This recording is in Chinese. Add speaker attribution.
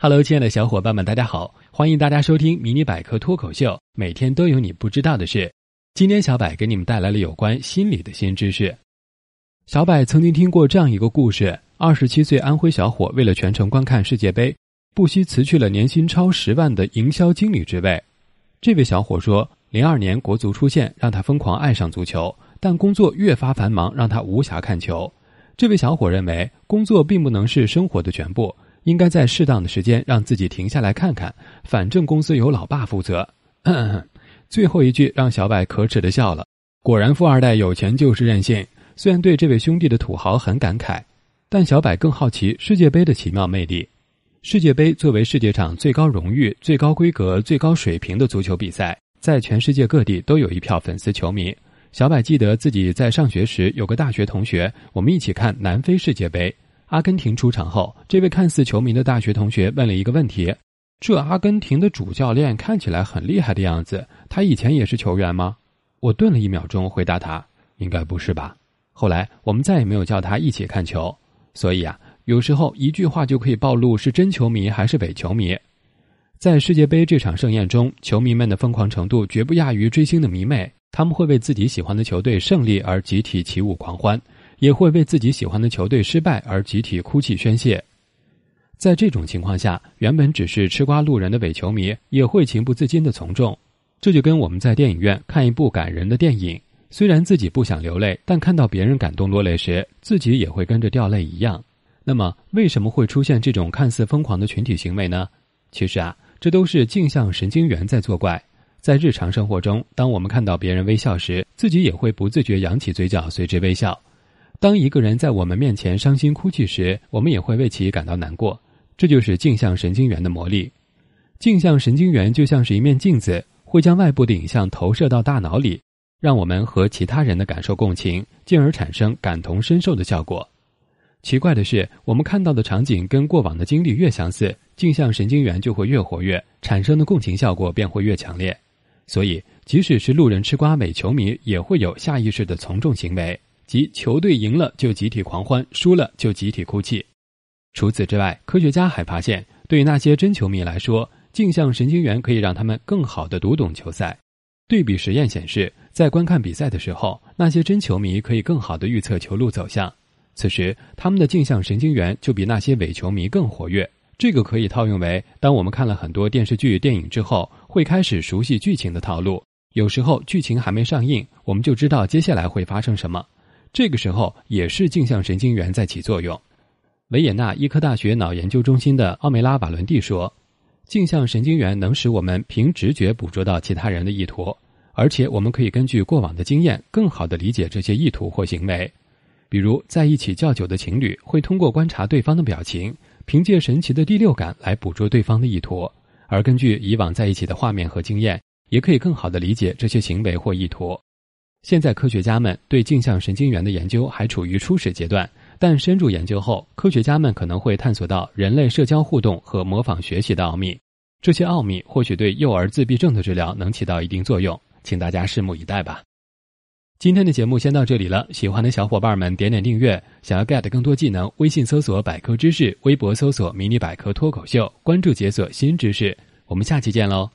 Speaker 1: Hello，亲爱的小伙伴们，大家好！欢迎大家收听《迷你百科脱口秀》，每天都有你不知道的事。今天小柏给你们带来了有关心理的新知识。小柏曾经听过这样一个故事：二十七岁安徽小伙为了全程观看世界杯，不惜辞去了年薪超十万的营销经理职位。这位小伙说，零二年国足出现，让他疯狂爱上足球，但工作越发繁忙，让他无暇看球。这位小伙认为，工作并不能是生活的全部。应该在适当的时间让自己停下来看看，反正公司有老爸负责。最后一句让小柏可耻的笑了。果然，富二代有钱就是任性。虽然对这位兄弟的土豪很感慨，但小柏更好奇世界杯的奇妙魅力。世界杯作为世界上最高荣誉、最高规格、最高水平的足球比赛，在全世界各地都有一票粉丝球迷。小柏记得自己在上学时有个大学同学，我们一起看南非世界杯。阿根廷出场后，这位看似球迷的大学同学问了一个问题：“这阿根廷的主教练看起来很厉害的样子，他以前也是球员吗？”我顿了一秒钟，回答他：“应该不是吧。”后来我们再也没有叫他一起看球。所以啊，有时候一句话就可以暴露是真球迷还是伪球迷。在世界杯这场盛宴中，球迷们的疯狂程度绝不亚于追星的迷妹，他们会为自己喜欢的球队胜利而集体起舞狂欢。也会为自己喜欢的球队失败而集体哭泣宣泄，在这种情况下，原本只是吃瓜路人的伪球迷也会情不自禁的从众。这就跟我们在电影院看一部感人的电影，虽然自己不想流泪，但看到别人感动落泪时，自己也会跟着掉泪一样。那么，为什么会出现这种看似疯狂的群体行为呢？其实啊，这都是镜像神经元在作怪。在日常生活中，当我们看到别人微笑时，自己也会不自觉扬起嘴角，随之微笑。当一个人在我们面前伤心哭泣时，我们也会为其感到难过。这就是镜像神经元的魔力。镜像神经元就像是一面镜子，会将外部的影像投射到大脑里，让我们和其他人的感受共情，进而产生感同身受的效果。奇怪的是，我们看到的场景跟过往的经历越相似，镜像神经元就会越活跃，产生的共情效果便会越强烈。所以，即使是路人吃瓜伪球迷，也会有下意识的从众行为。即球队赢了就集体狂欢，输了就集体哭泣。除此之外，科学家还发现，对那些真球迷来说，镜像神经元可以让他们更好地读懂球赛。对比实验显示，在观看比赛的时候，那些真球迷可以更好地预测球路走向。此时，他们的镜像神经元就比那些伪球迷更活跃。这个可以套用为：当我们看了很多电视剧、电影之后，会开始熟悉剧情的套路。有时候剧情还没上映，我们就知道接下来会发生什么。这个时候也是镜像神经元在起作用。维也纳医科大学脑研究中心的奥梅拉瓦伦蒂说：“镜像神经元能使我们凭直觉捕捉到其他人的意图，而且我们可以根据过往的经验，更好地理解这些意图或行为。比如，在一起较久的情侣会通过观察对方的表情，凭借神奇的第六感来捕捉对方的意图，而根据以往在一起的画面和经验，也可以更好地理解这些行为或意图。”现在，科学家们对镜像神经元的研究还处于初始阶段，但深入研究后，科学家们可能会探索到人类社交互动和模仿学习的奥秘。这些奥秘或许对幼儿自闭症的治疗能起到一定作用，请大家拭目以待吧。今天的节目先到这里了，喜欢的小伙伴们点点订阅。想要 get 更多技能，微信搜索“百科知识”，微博搜索“迷你百科脱口秀”，关注解锁新知识。我们下期见喽！